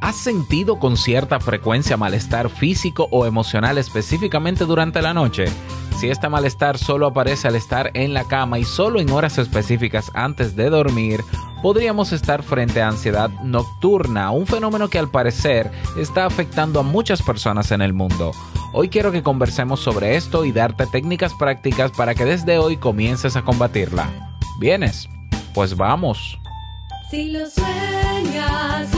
¿Has sentido con cierta frecuencia malestar físico o emocional específicamente durante la noche? Si este malestar solo aparece al estar en la cama y solo en horas específicas antes de dormir, podríamos estar frente a ansiedad nocturna, un fenómeno que al parecer está afectando a muchas personas en el mundo. Hoy quiero que conversemos sobre esto y darte técnicas prácticas para que desde hoy comiences a combatirla. ¿Vienes? Pues vamos. Si lo sueñas,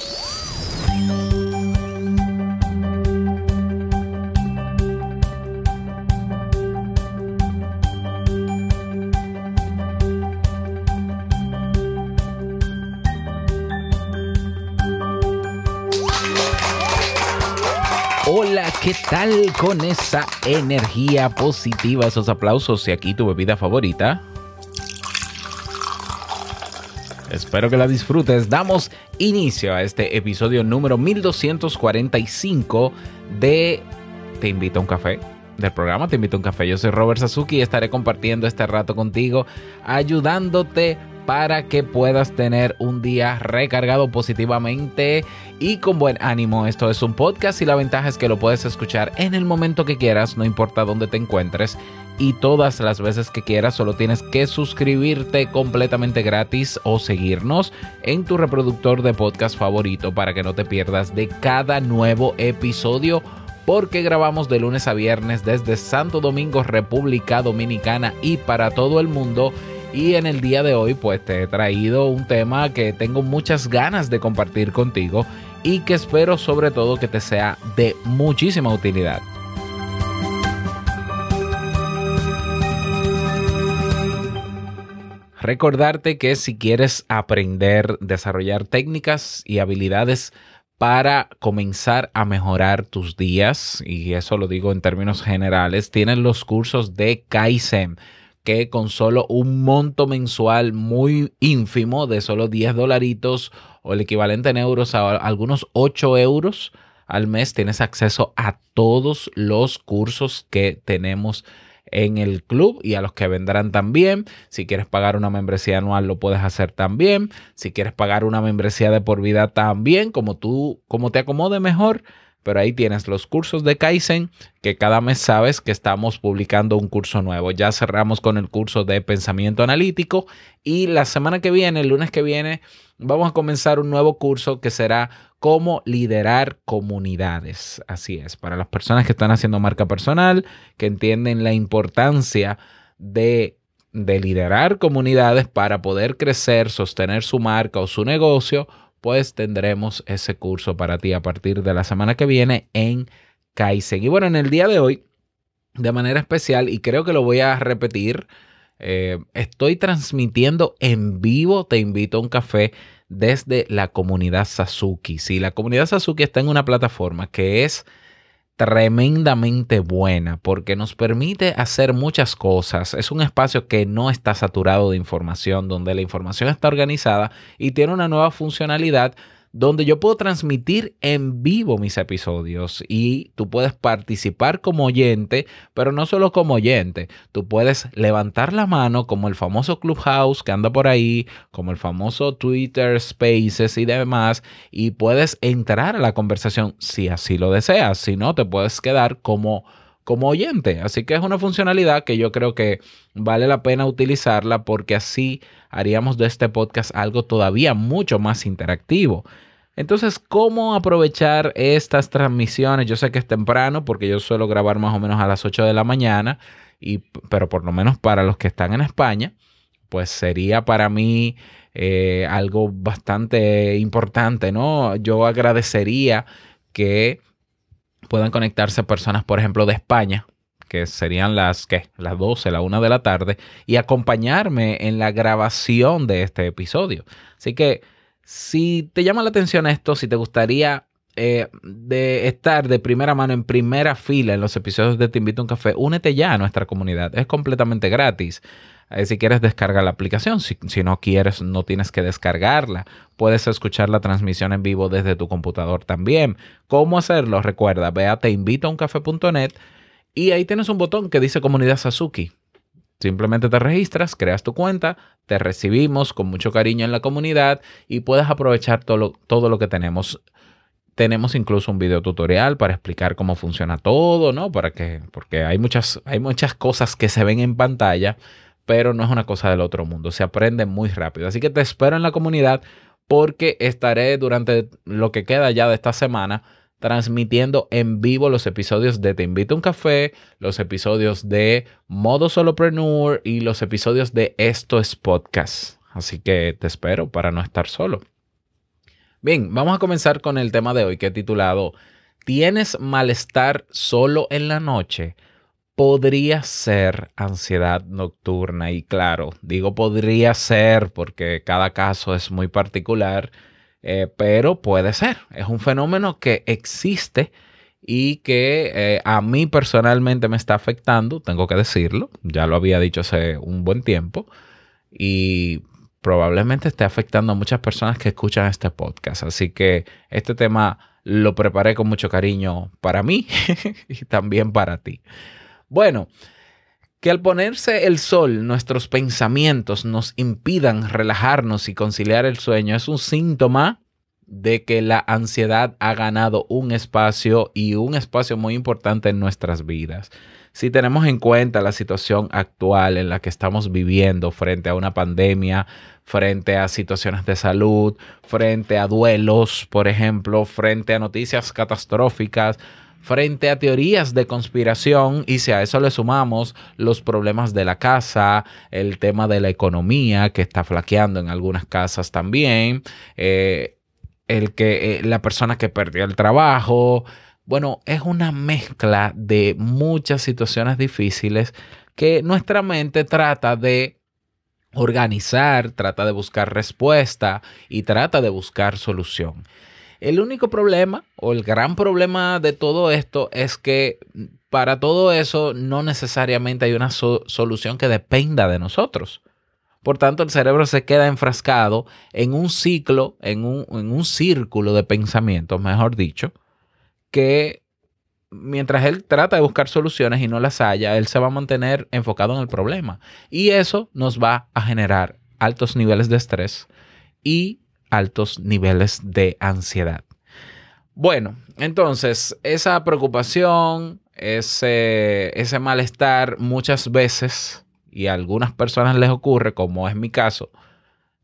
¿Qué tal con esa energía positiva, esos aplausos y aquí tu bebida favorita? Espero que la disfrutes. Damos inicio a este episodio número 1245 de Te invito a un café. Del programa Te invito a un café. Yo soy Robert Sasuki y estaré compartiendo este rato contigo, ayudándote para que puedas tener un día recargado positivamente y con buen ánimo. Esto es un podcast y la ventaja es que lo puedes escuchar en el momento que quieras, no importa dónde te encuentres y todas las veces que quieras. Solo tienes que suscribirte completamente gratis o seguirnos en tu reproductor de podcast favorito para que no te pierdas de cada nuevo episodio. Porque grabamos de lunes a viernes desde Santo Domingo, República Dominicana y para todo el mundo. Y en el día de hoy pues te he traído un tema que tengo muchas ganas de compartir contigo y que espero sobre todo que te sea de muchísima utilidad. Recordarte que si quieres aprender, desarrollar técnicas y habilidades para comenzar a mejorar tus días, y eso lo digo en términos generales, tienes los cursos de Kaizen que con solo un monto mensual muy ínfimo de solo 10 dolaritos o el equivalente en euros a algunos 8 euros al mes tienes acceso a todos los cursos que tenemos en el club y a los que vendrán también. Si quieres pagar una membresía anual lo puedes hacer también. Si quieres pagar una membresía de por vida también, como tú, como te acomode mejor. Pero ahí tienes los cursos de Kaizen, que cada mes sabes que estamos publicando un curso nuevo. Ya cerramos con el curso de pensamiento analítico y la semana que viene, el lunes que viene, vamos a comenzar un nuevo curso que será cómo liderar comunidades. Así es, para las personas que están haciendo marca personal, que entienden la importancia de, de liderar comunidades para poder crecer, sostener su marca o su negocio pues tendremos ese curso para ti a partir de la semana que viene en Kaizen. Y bueno, en el día de hoy, de manera especial, y creo que lo voy a repetir, eh, estoy transmitiendo en vivo, te invito a un café desde la comunidad Sasuki. Sí, la comunidad Sasuki está en una plataforma que es tremendamente buena porque nos permite hacer muchas cosas. Es un espacio que no está saturado de información, donde la información está organizada y tiene una nueva funcionalidad donde yo puedo transmitir en vivo mis episodios y tú puedes participar como oyente, pero no solo como oyente, tú puedes levantar la mano como el famoso Clubhouse que anda por ahí, como el famoso Twitter Spaces y demás, y puedes entrar a la conversación si así lo deseas, si no, te puedes quedar como como oyente. Así que es una funcionalidad que yo creo que vale la pena utilizarla porque así haríamos de este podcast algo todavía mucho más interactivo. Entonces, ¿cómo aprovechar estas transmisiones? Yo sé que es temprano porque yo suelo grabar más o menos a las 8 de la mañana, y, pero por lo menos para los que están en España, pues sería para mí eh, algo bastante importante, ¿no? Yo agradecería que puedan conectarse personas, por ejemplo, de España, que serían las, ¿qué? Las 12, la 1 de la tarde, y acompañarme en la grabación de este episodio. Así que si te llama la atención esto, si te gustaría eh, de estar de primera mano en primera fila en los episodios de Te Invito a un Café, únete ya a nuestra comunidad. Es completamente gratis. Eh, si quieres descargar la aplicación, si, si no quieres, no tienes que descargarla. Puedes escuchar la transmisión en vivo desde tu computador también. ¿Cómo hacerlo? Recuerda, ve a teinvitouncafe.net y ahí tienes un botón que dice Comunidad Sasuki. Simplemente te registras, creas tu cuenta, te recibimos con mucho cariño en la comunidad y puedes aprovechar todo lo, todo lo que tenemos. Tenemos incluso un video tutorial para explicar cómo funciona todo, ¿no? Para que, porque hay muchas, hay muchas cosas que se ven en pantalla, pero no es una cosa del otro mundo. Se aprende muy rápido. Así que te espero en la comunidad porque estaré durante lo que queda ya de esta semana transmitiendo en vivo los episodios de Te Invito a un Café, los episodios de Modo Solopreneur y los episodios de Esto es Podcast. Así que te espero para no estar solo. Bien, vamos a comenzar con el tema de hoy que he titulado ¿Tienes malestar solo en la noche? Podría ser ansiedad nocturna y claro, digo podría ser porque cada caso es muy particular eh, pero puede ser. Es un fenómeno que existe y que eh, a mí personalmente me está afectando, tengo que decirlo, ya lo había dicho hace un buen tiempo y probablemente esté afectando a muchas personas que escuchan este podcast. Así que este tema lo preparé con mucho cariño para mí y también para ti. Bueno, que al ponerse el sol nuestros pensamientos nos impidan relajarnos y conciliar el sueño es un síntoma de que la ansiedad ha ganado un espacio y un espacio muy importante en nuestras vidas. Si tenemos en cuenta la situación actual en la que estamos viviendo frente a una pandemia, frente a situaciones de salud, frente a duelos, por ejemplo, frente a noticias catastróficas, frente a teorías de conspiración y si a eso le sumamos los problemas de la casa, el tema de la economía que está flaqueando en algunas casas también, eh, el que eh, la persona que perdió el trabajo, bueno, es una mezcla de muchas situaciones difíciles que nuestra mente trata de organizar, trata de buscar respuesta y trata de buscar solución. El único problema o el gran problema de todo esto es que para todo eso no necesariamente hay una so- solución que dependa de nosotros. Por tanto, el cerebro se queda enfrascado en un ciclo, en un, en un círculo de pensamientos, mejor dicho, que mientras él trata de buscar soluciones y no las haya, él se va a mantener enfocado en el problema. Y eso nos va a generar altos niveles de estrés y altos niveles de ansiedad. Bueno, entonces esa preocupación, ese, ese malestar muchas veces, y a algunas personas les ocurre, como es mi caso,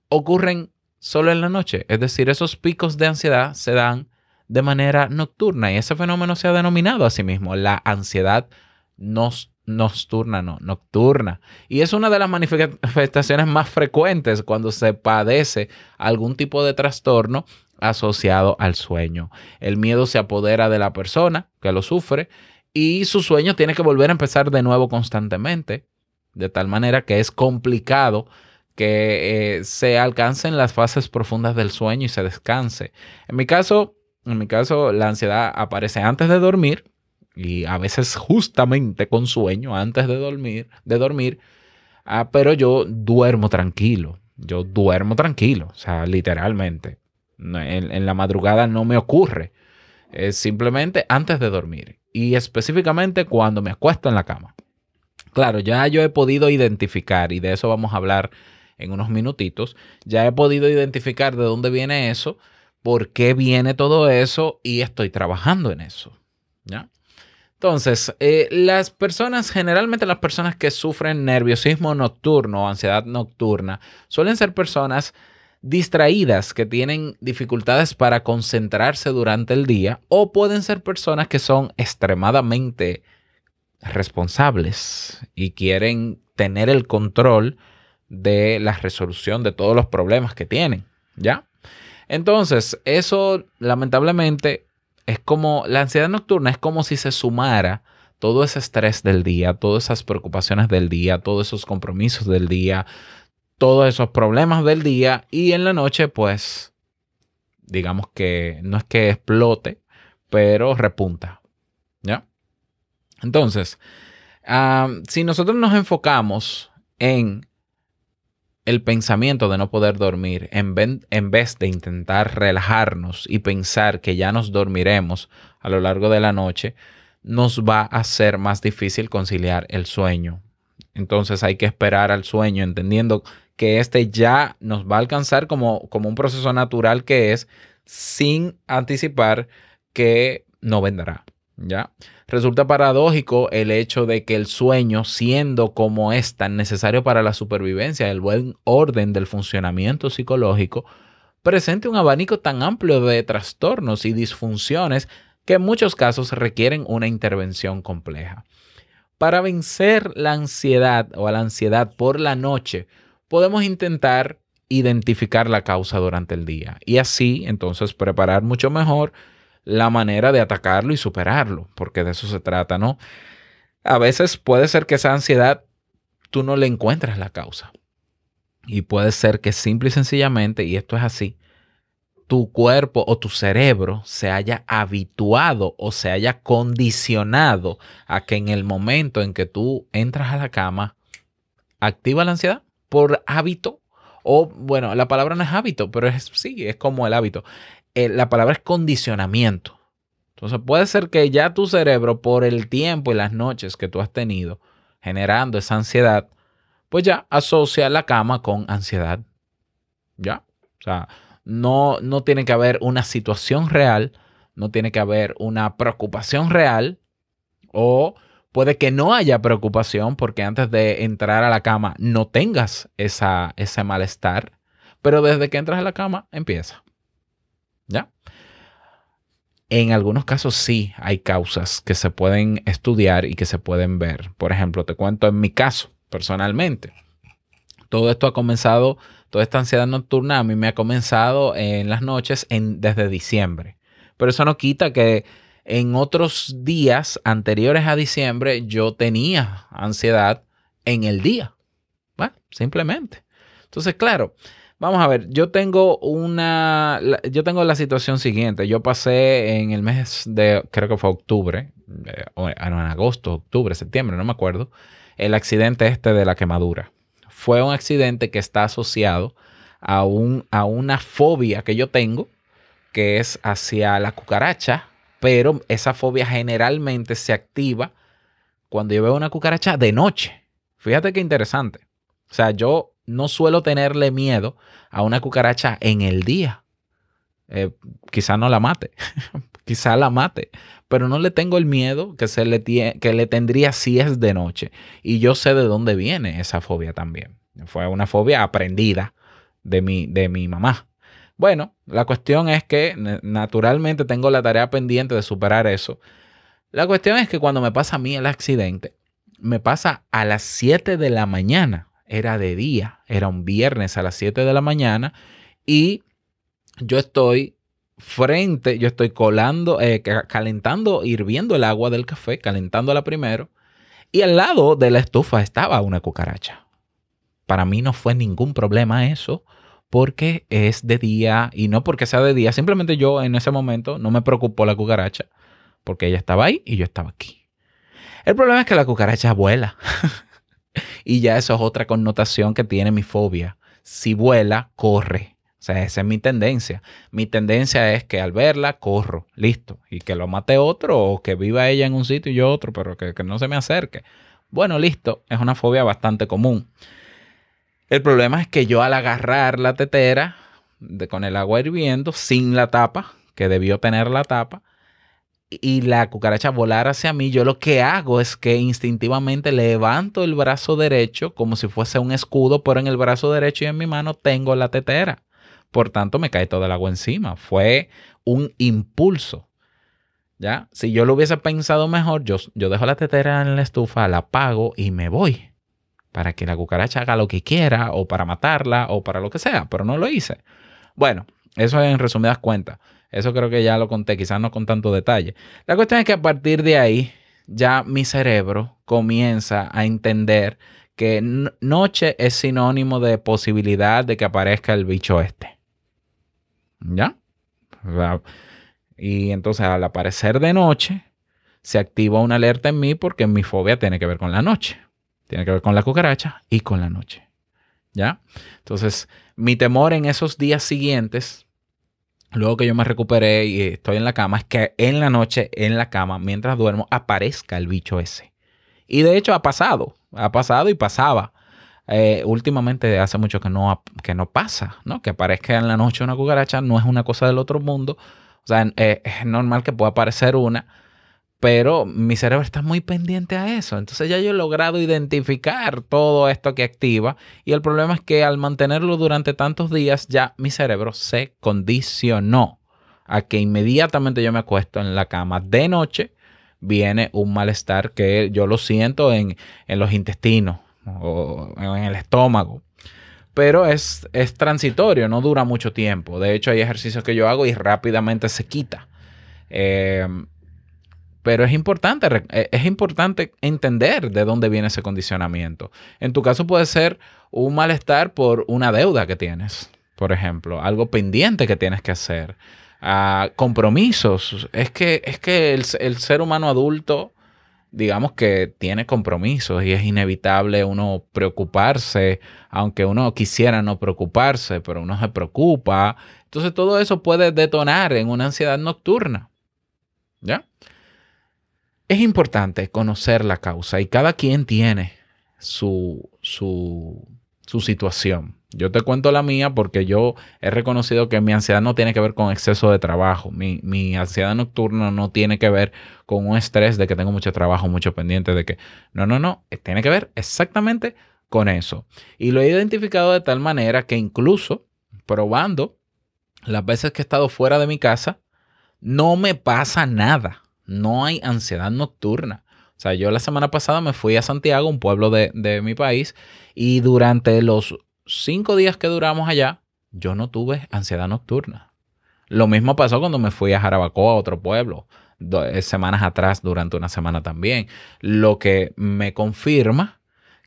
ocurren solo en la noche. Es decir, esos picos de ansiedad se dan de manera nocturna y ese fenómeno se ha denominado a sí mismo la ansiedad nos- nocturna, no, nocturna. Y es una de las manifestaciones más frecuentes cuando se padece algún tipo de trastorno asociado al sueño. El miedo se apodera de la persona que lo sufre y su sueño tiene que volver a empezar de nuevo constantemente, de tal manera que es complicado que eh, se alcancen las fases profundas del sueño y se descanse. En mi caso, en mi caso, la ansiedad aparece antes de dormir y a veces justamente con sueño antes de dormir, de dormir, ah, pero yo duermo tranquilo. Yo duermo tranquilo, o sea, literalmente. En, en la madrugada no me ocurre. Es simplemente antes de dormir y específicamente cuando me acuesto en la cama. Claro, ya yo he podido identificar, y de eso vamos a hablar en unos minutitos, ya he podido identificar de dónde viene eso, por qué viene todo eso y estoy trabajando en eso. ¿ya? Entonces, eh, las personas, generalmente las personas que sufren nerviosismo nocturno o ansiedad nocturna, suelen ser personas distraídas que tienen dificultades para concentrarse durante el día o pueden ser personas que son extremadamente responsables y quieren tener el control de la resolución de todos los problemas que tienen, ¿ya? Entonces, eso lamentablemente es como, la ansiedad nocturna es como si se sumara todo ese estrés del día, todas esas preocupaciones del día, todos esos compromisos del día, todos esos problemas del día y en la noche pues digamos que no es que explote, pero repunta. ¿Ya? Entonces, ah, si nosotros nos enfocamos en el pensamiento de no poder dormir, en, vez de intentar relajarnos y pensar que ya nos dormiremos a lo largo de la noche, nos va a ser más difícil conciliar el sueño. Entonces hay que esperar al sueño, entendiendo que este ya nos va a alcanzar como, como un proceso natural que es sin anticipar que no vendrá. ¿Ya? Resulta paradójico el hecho de que el sueño, siendo como es tan necesario para la supervivencia, el buen orden del funcionamiento psicológico, presente un abanico tan amplio de trastornos y disfunciones que en muchos casos requieren una intervención compleja. Para vencer la ansiedad o la ansiedad por la noche, podemos intentar identificar la causa durante el día y así entonces preparar mucho mejor la manera de atacarlo y superarlo, porque de eso se trata, ¿no? A veces puede ser que esa ansiedad tú no le encuentras la causa. Y puede ser que simple y sencillamente, y esto es así, tu cuerpo o tu cerebro se haya habituado o se haya condicionado a que en el momento en que tú entras a la cama, activa la ansiedad por hábito. O bueno, la palabra no es hábito, pero es sí, es como el hábito. Eh, la palabra es condicionamiento. Entonces puede ser que ya tu cerebro, por el tiempo y las noches que tú has tenido generando esa ansiedad, pues ya asocia la cama con ansiedad. ¿Ya? O sea, no, no tiene que haber una situación real, no tiene que haber una preocupación real o puede que no haya preocupación porque antes de entrar a la cama no tengas esa, ese malestar, pero desde que entras a la cama empieza. ¿Ya? En algunos casos sí hay causas que se pueden estudiar y que se pueden ver. Por ejemplo, te cuento en mi caso, personalmente. Todo esto ha comenzado, toda esta ansiedad nocturna a mí me ha comenzado en las noches en, desde diciembre. Pero eso no quita que en otros días anteriores a diciembre yo tenía ansiedad en el día. Bueno, simplemente. Entonces, claro, vamos a ver, yo tengo una, yo tengo la situación siguiente. Yo pasé en el mes de, creo que fue octubre, eh, o no, en agosto, octubre, septiembre, no me acuerdo, el accidente este de la quemadura. Fue un accidente que está asociado a, un, a una fobia que yo tengo, que es hacia la cucaracha, pero esa fobia generalmente se activa cuando yo veo una cucaracha de noche. Fíjate qué interesante. O sea, yo no suelo tenerle miedo a una cucaracha en el día. Eh, quizá no la mate, quizá la mate, pero no le tengo el miedo que, se le que le tendría si es de noche. Y yo sé de dónde viene esa fobia también. Fue una fobia aprendida de mi, de mi mamá. Bueno, la cuestión es que na- naturalmente tengo la tarea pendiente de superar eso. La cuestión es que cuando me pasa a mí el accidente, me pasa a las 7 de la mañana. Era de día, era un viernes a las 7 de la mañana y yo estoy frente, yo estoy colando, eh, ca- calentando, hirviendo el agua del café, calentándola primero y al lado de la estufa estaba una cucaracha. Para mí no fue ningún problema eso porque es de día y no porque sea de día, simplemente yo en ese momento no me preocupó la cucaracha porque ella estaba ahí y yo estaba aquí. El problema es que la cucaracha vuela y ya eso es otra connotación que tiene mi fobia. Si vuela, corre. O sea, esa es mi tendencia. Mi tendencia es que al verla, corro, listo. Y que lo mate otro o que viva ella en un sitio y yo otro, pero que, que no se me acerque. Bueno, listo. Es una fobia bastante común. El problema es que yo al agarrar la tetera de, con el agua hirviendo, sin la tapa, que debió tener la tapa, y la cucaracha volar hacia mí, yo lo que hago es que instintivamente levanto el brazo derecho como si fuese un escudo, pero en el brazo derecho y en mi mano tengo la tetera. Por tanto, me cae todo el agua encima. Fue un impulso. ¿Ya? Si yo lo hubiese pensado mejor, yo, yo dejo la tetera en la estufa, la apago y me voy para que la cucaracha haga lo que quiera o para matarla o para lo que sea, pero no lo hice. Bueno, eso en resumidas cuentas. Eso creo que ya lo conté, quizás no con tanto detalle. La cuestión es que a partir de ahí ya mi cerebro comienza a entender que noche es sinónimo de posibilidad de que aparezca el bicho este. ¿Ya? Y entonces al aparecer de noche, se activa una alerta en mí porque mi fobia tiene que ver con la noche. Tiene que ver con la cucaracha y con la noche. ¿Ya? Entonces, mi temor en esos días siguientes, luego que yo me recuperé y estoy en la cama, es que en la noche, en la cama, mientras duermo, aparezca el bicho ese. Y de hecho ha pasado, ha pasado y pasaba. Eh, últimamente hace mucho que no, que no pasa, ¿no? Que aparezca en la noche una cucaracha no es una cosa del otro mundo. O sea, eh, es normal que pueda aparecer una, pero mi cerebro está muy pendiente a eso. Entonces ya yo he logrado identificar todo esto que activa y el problema es que al mantenerlo durante tantos días ya mi cerebro se condicionó a que inmediatamente yo me acuesto en la cama de noche viene un malestar que yo lo siento en, en los intestinos o en el estómago. Pero es, es transitorio, no dura mucho tiempo. De hecho, hay ejercicios que yo hago y rápidamente se quita. Eh, pero es importante, eh, es importante entender de dónde viene ese condicionamiento. En tu caso puede ser un malestar por una deuda que tienes, por ejemplo, algo pendiente que tienes que hacer, ah, compromisos. Es que, es que el, el ser humano adulto, digamos que tiene compromisos y es inevitable uno preocuparse, aunque uno quisiera no preocuparse, pero uno se preocupa. Entonces todo eso puede detonar en una ansiedad nocturna. ¿Ya? Es importante conocer la causa y cada quien tiene su, su, situación. Yo te cuento la mía porque yo he reconocido que mi ansiedad no tiene que ver con exceso de trabajo. Mi, mi ansiedad nocturna no tiene que ver con un estrés de que tengo mucho trabajo, mucho pendiente, de que no, no, no, tiene que ver exactamente con eso. Y lo he identificado de tal manera que incluso probando las veces que he estado fuera de mi casa, no me pasa nada. No hay ansiedad nocturna. O sea, yo la semana pasada me fui a Santiago, un pueblo de, de mi país, y durante los cinco días que duramos allá, yo no tuve ansiedad nocturna. Lo mismo pasó cuando me fui a Jarabacoa, otro pueblo, eh, semanas atrás, durante una semana también. Lo que me confirma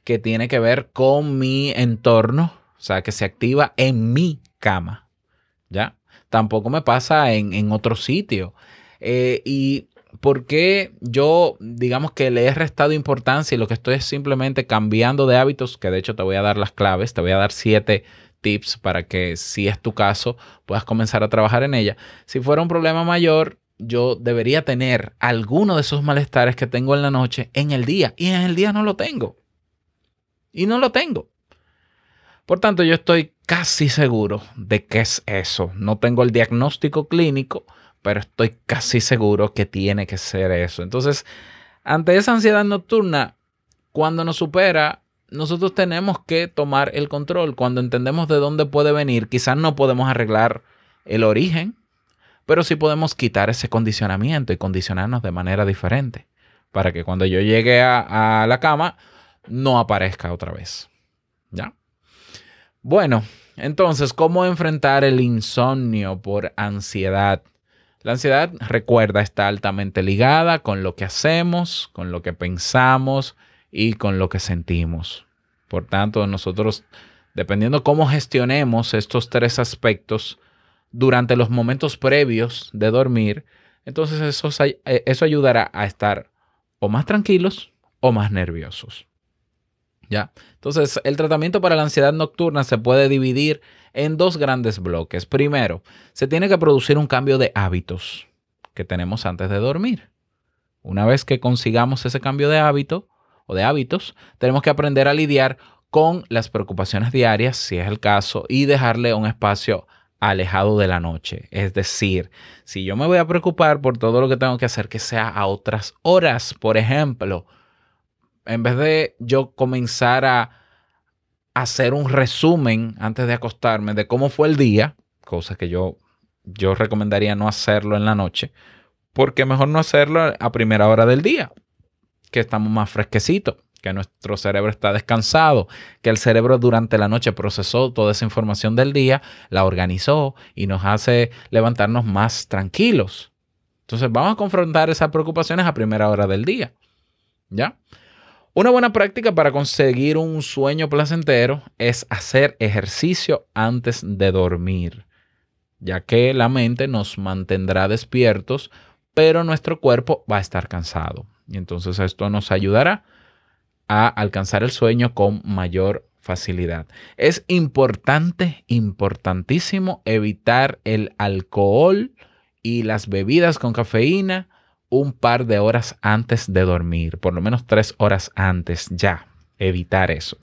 que tiene que ver con mi entorno, o sea, que se activa en mi cama. ¿Ya? Tampoco me pasa en, en otro sitio. Eh, y por qué yo, digamos que le he restado importancia y lo que estoy es simplemente cambiando de hábitos, que de hecho te voy a dar las claves, te voy a dar siete tips para que si es tu caso puedas comenzar a trabajar en ella. Si fuera un problema mayor, yo debería tener alguno de esos malestares que tengo en la noche en el día y en el día no lo tengo. Y no lo tengo. Por tanto, yo estoy casi seguro de que es eso. No tengo el diagnóstico clínico, pero estoy casi seguro que tiene que ser eso. Entonces, ante esa ansiedad nocturna, cuando nos supera, nosotros tenemos que tomar el control. Cuando entendemos de dónde puede venir, quizás no podemos arreglar el origen, pero sí podemos quitar ese condicionamiento y condicionarnos de manera diferente para que cuando yo llegue a, a la cama no aparezca otra vez. ¿Ya? Bueno, entonces, ¿cómo enfrentar el insomnio por ansiedad? La ansiedad, recuerda, está altamente ligada con lo que hacemos, con lo que pensamos y con lo que sentimos. Por tanto, nosotros, dependiendo cómo gestionemos estos tres aspectos durante los momentos previos de dormir, entonces eso, eso ayudará a estar o más tranquilos o más nerviosos. ¿Ya? Entonces, el tratamiento para la ansiedad nocturna se puede dividir en dos grandes bloques. Primero, se tiene que producir un cambio de hábitos que tenemos antes de dormir. Una vez que consigamos ese cambio de hábito o de hábitos, tenemos que aprender a lidiar con las preocupaciones diarias, si es el caso, y dejarle un espacio alejado de la noche. Es decir, si yo me voy a preocupar por todo lo que tengo que hacer, que sea a otras horas, por ejemplo, en vez de yo comenzar a hacer un resumen antes de acostarme de cómo fue el día, cosa que yo, yo recomendaría no hacerlo en la noche, porque mejor no hacerlo a primera hora del día, que estamos más fresquecitos, que nuestro cerebro está descansado, que el cerebro durante la noche procesó toda esa información del día, la organizó y nos hace levantarnos más tranquilos. Entonces vamos a confrontar esas preocupaciones a primera hora del día. ¿Ya? Una buena práctica para conseguir un sueño placentero es hacer ejercicio antes de dormir, ya que la mente nos mantendrá despiertos, pero nuestro cuerpo va a estar cansado. Y entonces esto nos ayudará a alcanzar el sueño con mayor facilidad. Es importante, importantísimo evitar el alcohol y las bebidas con cafeína un par de horas antes de dormir, por lo menos tres horas antes ya. Evitar eso.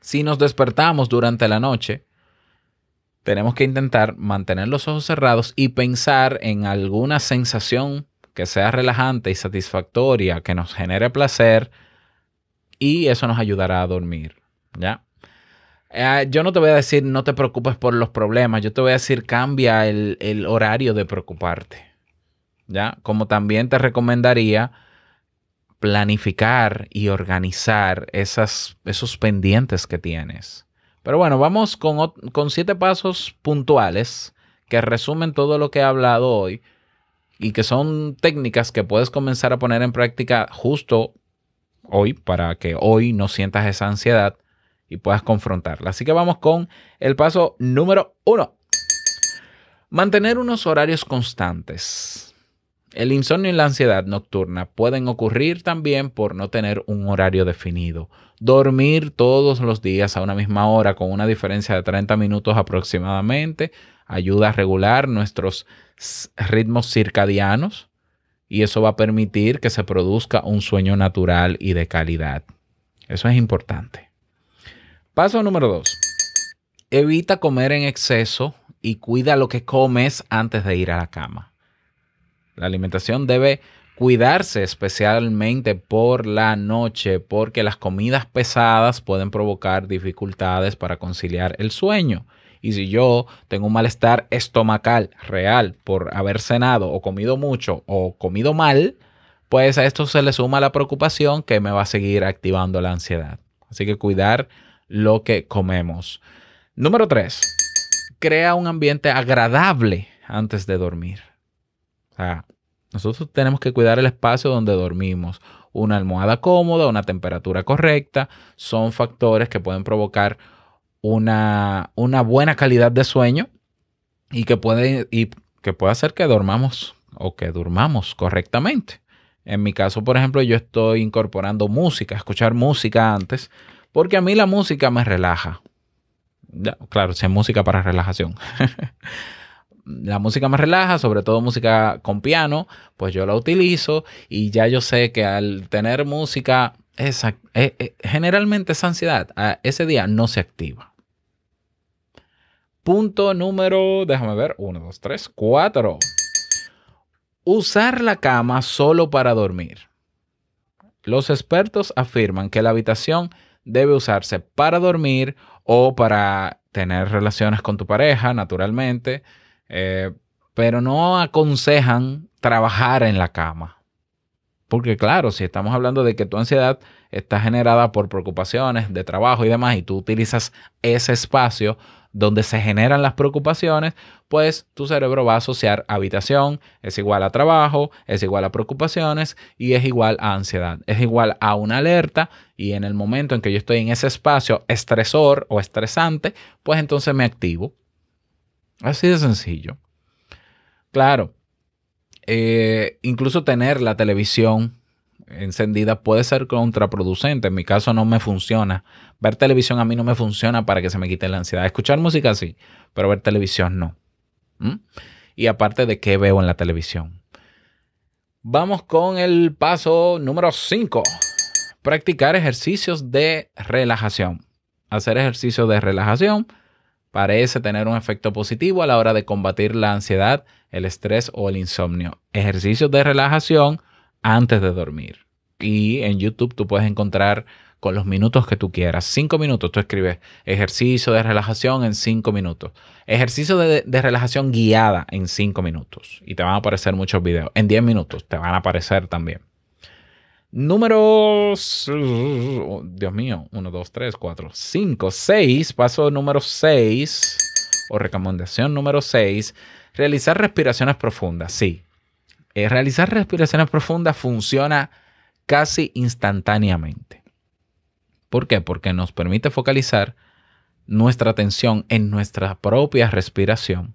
Si nos despertamos durante la noche, tenemos que intentar mantener los ojos cerrados y pensar en alguna sensación que sea relajante y satisfactoria, que nos genere placer y eso nos ayudará a dormir. ¿Ya? Eh, yo no te voy a decir no te preocupes por los problemas, yo te voy a decir cambia el horario de preocuparte. ¿Ya? Como también te recomendaría planificar y organizar esas, esos pendientes que tienes. Pero bueno, vamos con, con siete pasos puntuales que resumen todo lo que he hablado hoy y que son técnicas que puedes comenzar a poner en práctica justo hoy para que hoy no sientas esa ansiedad y puedas confrontarla. Así que vamos con el paso número uno. Mantener unos horarios constantes. El insomnio y la ansiedad nocturna pueden ocurrir también por no tener un horario definido. Dormir todos los días a una misma hora con una diferencia de 30 minutos aproximadamente ayuda a regular nuestros ritmos circadianos y eso va a permitir que se produzca un sueño natural y de calidad. Eso es importante. Paso número dos. Evita comer en exceso y cuida lo que comes antes de ir a la cama. La alimentación debe cuidarse especialmente por la noche porque las comidas pesadas pueden provocar dificultades para conciliar el sueño. Y si yo tengo un malestar estomacal real por haber cenado o comido mucho o comido mal, pues a esto se le suma la preocupación que me va a seguir activando la ansiedad. Así que cuidar lo que comemos. Número 3. Crea un ambiente agradable antes de dormir. O sea, nosotros tenemos que cuidar el espacio donde dormimos. Una almohada cómoda, una temperatura correcta, son factores que pueden provocar una, una buena calidad de sueño y que puede, y que puede hacer que dormamos o que durmamos correctamente. En mi caso, por ejemplo, yo estoy incorporando música, escuchar música antes, porque a mí la música me relaja. Claro, si es música para relajación. la música me relaja, sobre todo música con piano, pues yo la utilizo y ya yo sé que al tener música, eh, eh, generalmente esa ansiedad a ese día no se activa. Punto número, déjame ver, uno, dos, tres, cuatro. Usar la cama solo para dormir. Los expertos afirman que la habitación debe usarse para dormir o para tener relaciones con tu pareja, naturalmente, eh, pero no aconsejan trabajar en la cama. Porque claro, si estamos hablando de que tu ansiedad está generada por preocupaciones de trabajo y demás, y tú utilizas ese espacio donde se generan las preocupaciones, pues tu cerebro va a asociar habitación es igual a trabajo, es igual a preocupaciones y es igual a ansiedad. Es igual a una alerta y en el momento en que yo estoy en ese espacio estresor o estresante, pues entonces me activo. Así de sencillo. Claro, eh, incluso tener la televisión encendida puede ser contraproducente. En mi caso no me funciona. Ver televisión a mí no me funciona para que se me quite la ansiedad. Escuchar música sí, pero ver televisión no. Y aparte de qué veo en la televisión. Vamos con el paso número 5. Practicar ejercicios de relajación. Hacer ejercicios de relajación parece tener un efecto positivo a la hora de combatir la ansiedad, el estrés o el insomnio. Ejercicios de relajación antes de dormir. Y en YouTube tú puedes encontrar con los minutos que tú quieras. Cinco minutos, tú escribes ejercicio de relajación en cinco minutos. Ejercicio de, de relajación guiada en cinco minutos. Y te van a aparecer muchos videos. En 10 minutos te van a aparecer también. Número... Dios mío. 1, 2, 3, 4, 5, 6. Paso número 6. O recomendación número 6. Realizar respiraciones profundas. Sí. Eh, realizar respiraciones profundas funciona casi instantáneamente. ¿Por qué? Porque nos permite focalizar nuestra atención en nuestra propia respiración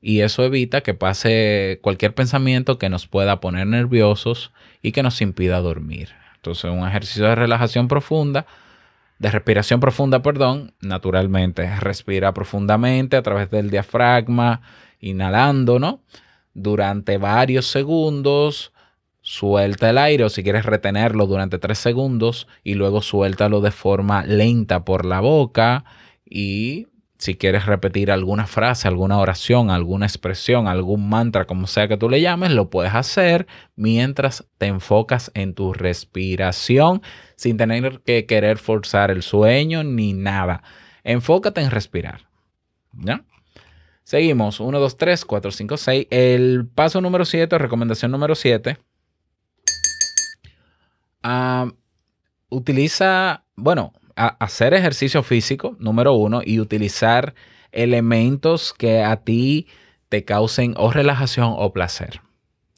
y eso evita que pase cualquier pensamiento que nos pueda poner nerviosos y que nos impida dormir. Entonces, un ejercicio de relajación profunda, de respiración profunda, perdón, naturalmente, respira profundamente a través del diafragma, inhalando, ¿no? Durante varios segundos, suelta el aire o si quieres retenerlo durante tres segundos y luego suéltalo de forma lenta por la boca y si quieres repetir alguna frase, alguna oración, alguna expresión, algún mantra, como sea que tú le llames, lo puedes hacer mientras te enfocas en tu respiración sin tener que querer forzar el sueño ni nada. Enfócate en respirar. ¿Ya? Seguimos. 1, 2, 3, 4, 5, 6. El paso número 7, recomendación número 7. Ah, utiliza, bueno, hacer ejercicio físico, número uno, y utilizar elementos que a ti te causen o relajación o placer.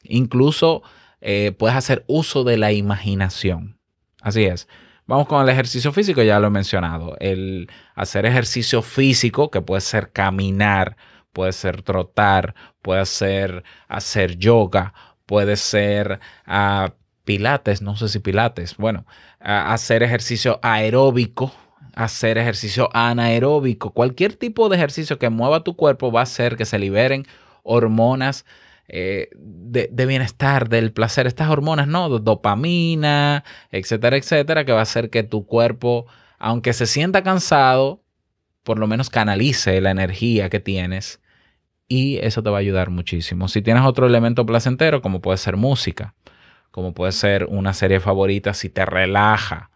Incluso eh, puedes hacer uso de la imaginación. Así es. Vamos con el ejercicio físico, ya lo he mencionado. El hacer ejercicio físico, que puede ser caminar, puede ser trotar, puede ser hacer yoga, puede ser ah, pilates, no sé si pilates, bueno, hacer ejercicio aeróbico, hacer ejercicio anaeróbico, cualquier tipo de ejercicio que mueva tu cuerpo va a hacer que se liberen hormonas eh, de, de bienestar, del placer, estas hormonas, ¿no? Dopamina, etcétera, etcétera, que va a hacer que tu cuerpo, aunque se sienta cansado, por lo menos canalice la energía que tienes y eso te va a ayudar muchísimo. Si tienes otro elemento placentero, como puede ser música, como puede ser una serie favorita si te relaja,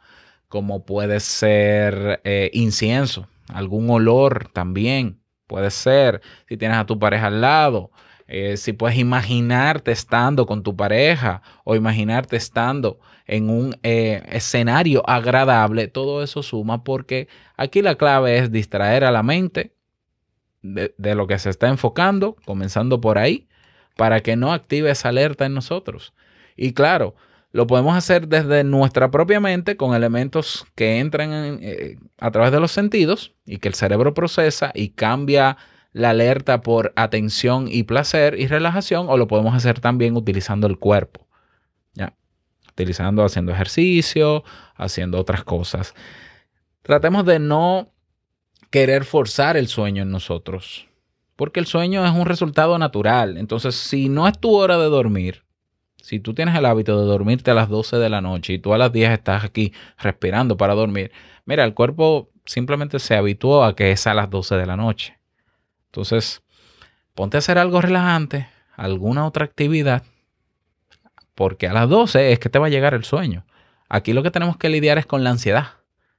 como puede ser eh, incienso, algún olor también puede ser, si tienes a tu pareja al lado, eh, si puedes imaginarte estando con tu pareja o imaginarte estando en un eh, escenario agradable, todo eso suma porque aquí la clave es distraer a la mente de, de lo que se está enfocando, comenzando por ahí, para que no active esa alerta en nosotros. Y claro, lo podemos hacer desde nuestra propia mente con elementos que entran en, eh, a través de los sentidos y que el cerebro procesa y cambia la alerta por atención y placer y relajación, o lo podemos hacer también utilizando el cuerpo. ¿ya? Utilizando, haciendo ejercicio, haciendo otras cosas. Tratemos de no querer forzar el sueño en nosotros, porque el sueño es un resultado natural. Entonces, si no es tu hora de dormir, si tú tienes el hábito de dormirte a las 12 de la noche y tú a las 10 estás aquí respirando para dormir, mira, el cuerpo simplemente se habituó a que es a las 12 de la noche. Entonces, ponte a hacer algo relajante, alguna otra actividad, porque a las 12 es que te va a llegar el sueño. Aquí lo que tenemos que lidiar es con la ansiedad.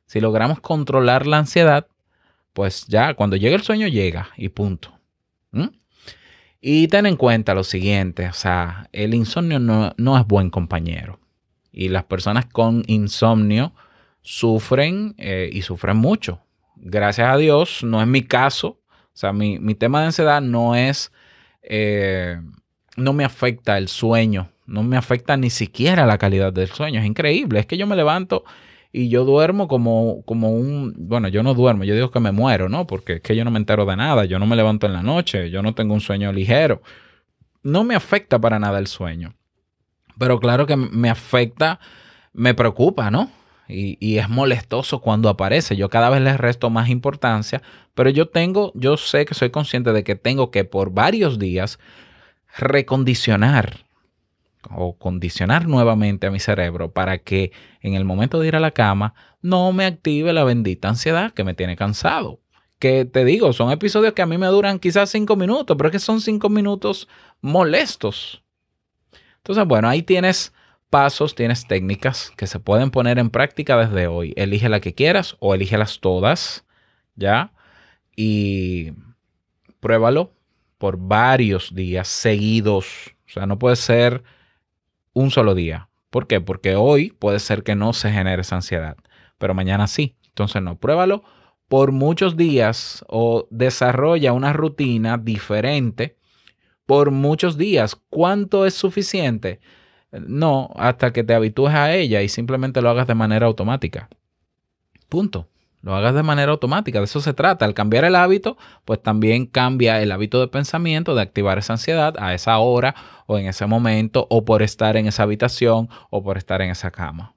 Si logramos controlar la ansiedad, pues ya cuando llegue el sueño llega y punto. ¿Mm? Y ten en cuenta lo siguiente, o sea, el insomnio no, no es buen compañero. Y las personas con insomnio sufren eh, y sufren mucho. Gracias a Dios, no es mi caso. O sea, mi, mi tema de ansiedad no es, eh, no me afecta el sueño, no me afecta ni siquiera la calidad del sueño. Es increíble, es que yo me levanto y yo duermo como, como un, bueno, yo no duermo, yo digo que me muero, ¿no? Porque es que yo no me entero de nada, yo no me levanto en la noche, yo no tengo un sueño ligero. No me afecta para nada el sueño. Pero claro que me afecta, me preocupa, ¿no? Y, y es molestoso cuando aparece. Yo cada vez le resto más importancia, pero yo tengo, yo sé que soy consciente de que tengo que por varios días recondicionar o condicionar nuevamente a mi cerebro para que en el momento de ir a la cama no me active la bendita ansiedad que me tiene cansado. Que te digo, son episodios que a mí me duran quizás cinco minutos, pero es que son cinco minutos molestos. Entonces, bueno, ahí tienes pasos, tienes técnicas que se pueden poner en práctica desde hoy. Elige la que quieras o elígelas todas, ¿ya? Y pruébalo por varios días seguidos. O sea, no puede ser un solo día. ¿Por qué? Porque hoy puede ser que no se genere esa ansiedad, pero mañana sí. Entonces no, pruébalo por muchos días o desarrolla una rutina diferente por muchos días. ¿Cuánto es suficiente? No, hasta que te habitúes a ella y simplemente lo hagas de manera automática. Punto. Lo hagas de manera automática, de eso se trata. Al cambiar el hábito, pues también cambia el hábito de pensamiento de activar esa ansiedad a esa hora o en ese momento o por estar en esa habitación o por estar en esa cama.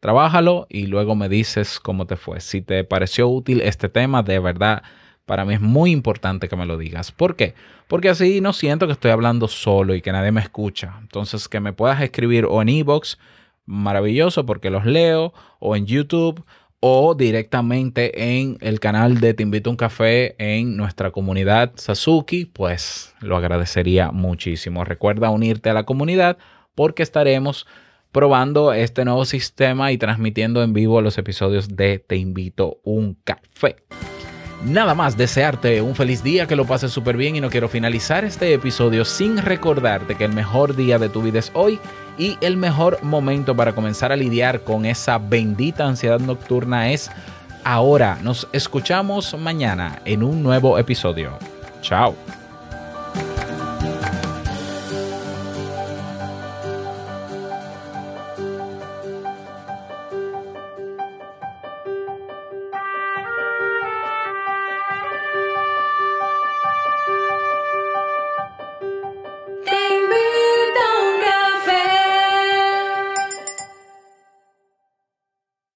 Trabájalo y luego me dices cómo te fue. Si te pareció útil este tema, de verdad, para mí es muy importante que me lo digas. ¿Por qué? Porque así no siento que estoy hablando solo y que nadie me escucha. Entonces, que me puedas escribir o en ebox, maravilloso porque los leo, o en YouTube o directamente en el canal de Te invito a un café en nuestra comunidad Sasuki, pues lo agradecería muchísimo. Recuerda unirte a la comunidad porque estaremos probando este nuevo sistema y transmitiendo en vivo los episodios de Te invito a un café. Nada más desearte un feliz día, que lo pases súper bien y no quiero finalizar este episodio sin recordarte que el mejor día de tu vida es hoy y el mejor momento para comenzar a lidiar con esa bendita ansiedad nocturna es ahora. Nos escuchamos mañana en un nuevo episodio. Chao.